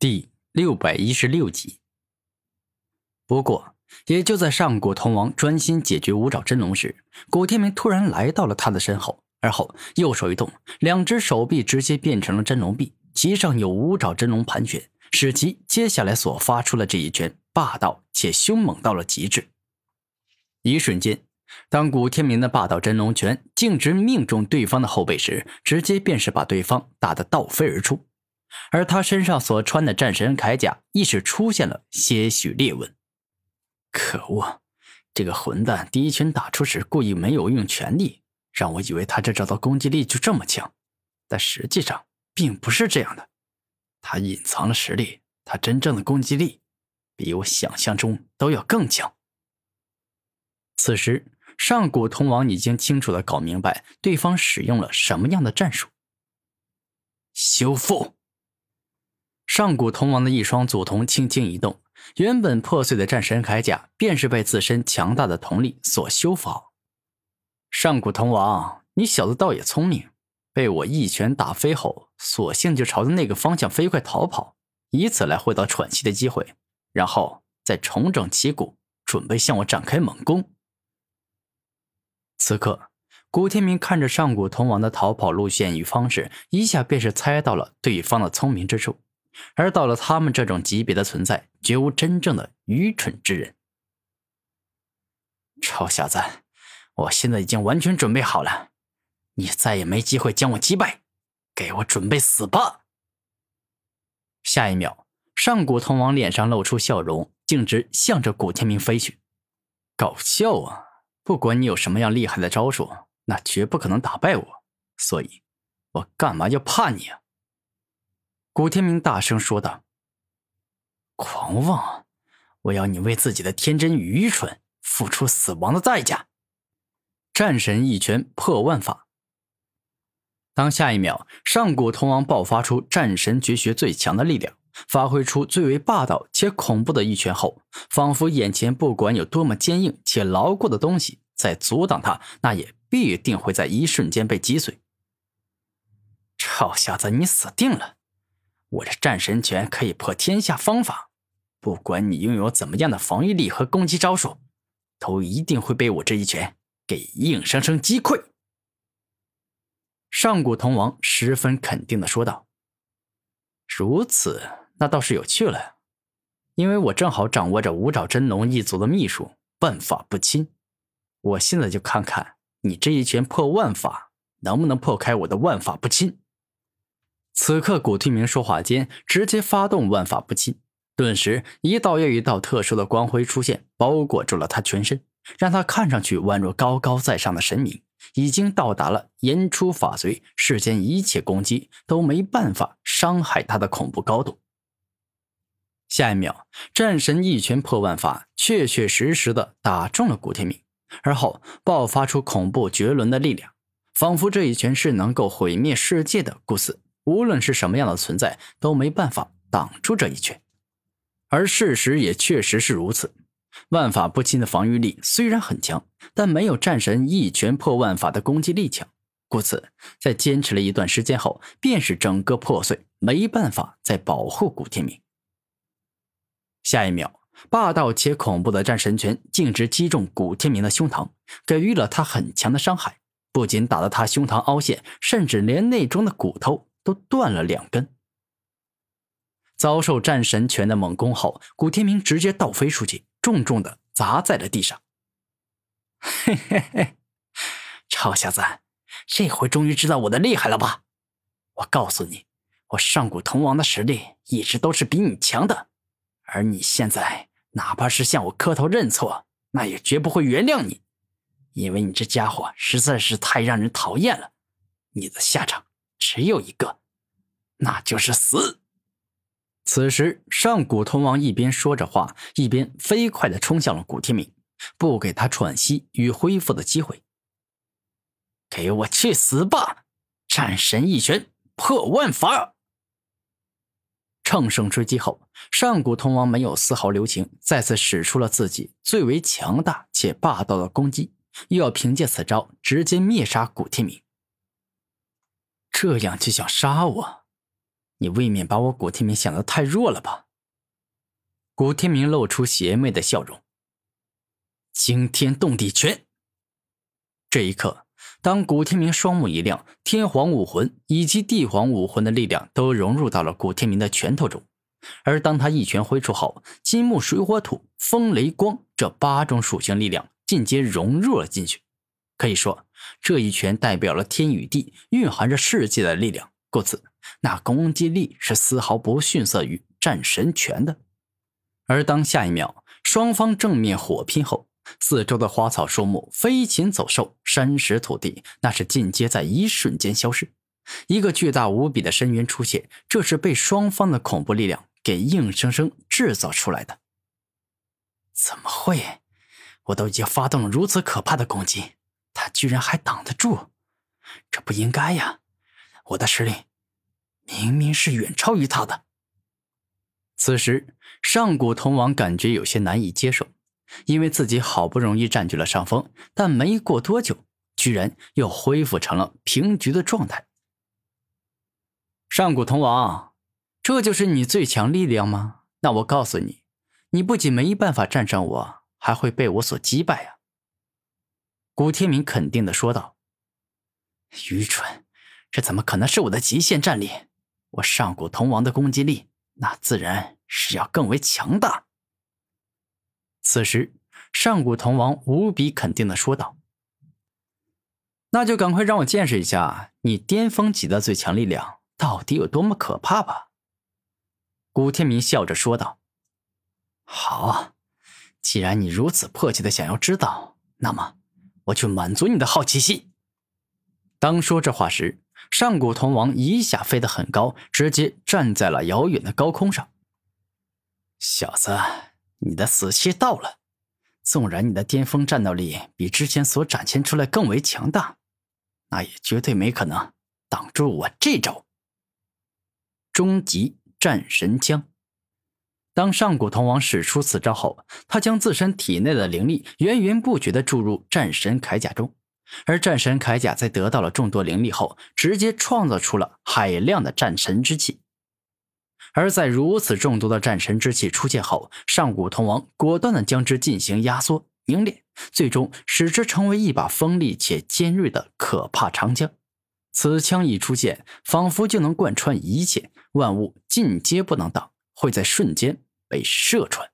第六百一十六集。不过，也就在上古铜王专心解决五爪真龙时，古天明突然来到了他的身后，而后右手一动，两只手臂直接变成了真龙臂，其上有五爪真龙盘旋，使其接下来所发出的这一拳霸道且凶猛到了极致。一瞬间，当古天明的霸道真龙拳径直命中对方的后背时，直接便是把对方打得倒飞而出。而他身上所穿的战神铠甲亦是出现了些许裂纹。可恶，这个混蛋第一拳打出时故意没有用全力，让我以为他这招的攻击力就这么强，但实际上并不是这样的。他隐藏了实力，他真正的攻击力比我想象中都要更强。此时，上古通王已经清楚的搞明白对方使用了什么样的战术。修复。上古铜王的一双祖瞳轻轻一动，原本破碎的战神铠甲便是被自身强大的瞳力所修复好。上古铜王，你小子倒也聪明，被我一拳打飞后，索性就朝着那个方向飞快逃跑，以此来获得喘息的机会，然后再重整旗鼓，准备向我展开猛攻。此刻，古天明看着上古铜王的逃跑路线与方式，一下便是猜到了对方的聪明之处。而到了他们这种级别的存在，绝无真正的愚蠢之人。臭小子，我现在已经完全准备好了，你再也没机会将我击败，给我准备死吧！下一秒，上古铜王脸上露出笑容，径直向着古天明飞去。搞笑啊！不管你有什么样厉害的招数，那绝不可能打败我，所以，我干嘛要怕你啊？古天明大声说道：“狂妄！我要你为自己的天真与愚蠢付出死亡的代价！”战神一拳破万法。当下一秒，上古铜王爆发出战神绝学最强的力量，发挥出最为霸道且恐怖的一拳后，仿佛眼前不管有多么坚硬且牢固的东西在阻挡他，那也必定会在一瞬间被击碎。臭小子，你死定了！我这战神拳可以破天下方法，不管你拥有怎么样的防御力和攻击招数，都一定会被我这一拳给硬生生击溃。上古铜王十分肯定的说道：“如此，那倒是有趣了，因为我正好掌握着五爪真龙一族的秘术——万法不侵。我现在就看看你这一拳破万法，能不能破开我的万法不侵。”此刻，古天明说话间，直接发动万法不侵，顿时一道又一道特殊的光辉出现，包裹住了他全身，让他看上去宛若高高在上的神明，已经到达了言出法随，世间一切攻击都没办法伤害他的恐怖高度。下一秒，战神一拳破万法，确确实实的打中了古天明，而后爆发出恐怖绝伦的力量，仿佛这一拳是能够毁灭世界的，故此。无论是什么样的存在都没办法挡住这一拳，而事实也确实是如此。万法不侵的防御力虽然很强，但没有战神一拳破万法的攻击力强，故此在坚持了一段时间后，便是整个破碎，没办法再保护古天明。下一秒，霸道且恐怖的战神拳径直击中古天明的胸膛，给予了他很强的伤害，不仅打得他胸膛凹陷，甚至连内中的骨头。都断了两根。遭受战神拳的猛攻后，古天明直接倒飞出去，重重的砸在了地上。嘿嘿嘿，臭小子，这回终于知道我的厉害了吧？我告诉你，我上古铜王的实力一直都是比你强的，而你现在哪怕是向我磕头认错，那也绝不会原谅你，因为你这家伙实在是太让人讨厌了。你的下场。只有一个，那就是死。此时，上古通王一边说着话，一边飞快的冲向了古天明，不给他喘息与恢复的机会。给我去死吧！战神一拳破万法。乘胜追击后，上古通王没有丝毫留情，再次使出了自己最为强大且霸道的攻击，又要凭借此招直接灭杀古天明。这样就想杀我？你未免把我古天明想的太弱了吧？古天明露出邪魅的笑容。惊天动地拳。这一刻，当古天明双目一亮，天皇武魂以及地皇武魂的力量都融入到了古天明的拳头中。而当他一拳挥出后，金木水火土风雷光这八种属性力量尽皆融入了进去。可以说，这一拳代表了天与地，蕴含着世界的力量。故此，那攻击力是丝毫不逊色于战神拳的。而当下一秒，双方正面火拼后，四周的花草树木、飞禽走兽、山石土地，那是尽皆在一瞬间消失。一个巨大无比的深渊出现，这是被双方的恐怖力量。给硬生生制造出来的？怎么会？我都已经发动了如此可怕的攻击，他居然还挡得住？这不应该呀！我的实力明明是远超于他的。此时，上古铜王感觉有些难以接受，因为自己好不容易占据了上风，但没过多久，居然又恢复成了平局的状态。上古铜王。这就是你最强力量吗？那我告诉你，你不仅没办法战胜我，还会被我所击败啊！古天明肯定的说道。愚蠢，这怎么可能是我的极限战力？我上古铜王的攻击力，那自然是要更为强大。此时，上古铜王无比肯定的说道：“那就赶快让我见识一下你巅峰级的最强力量到底有多么可怕吧！”古天明笑着说道：“好，既然你如此迫切的想要知道，那么我去满足你的好奇心。”当说这话时，上古铜王一下飞得很高，直接站在了遥远的高空上。小子，你的死期到了！纵然你的巅峰战斗力比之前所展现出来更为强大，那也绝对没可能挡住我这招终极。战神枪。当上古铜王使出此招后，他将自身体内的灵力源源不绝地注入战神铠甲中，而战神铠甲在得到了众多灵力后，直接创造出了海量的战神之气。而在如此众多的战神之气出现后，上古铜王果断的将之进行压缩凝练，最终使之成为一把锋利且尖锐的可怕长枪。此枪一出现，仿佛就能贯穿一切。万物尽皆不能挡，会在瞬间被射穿。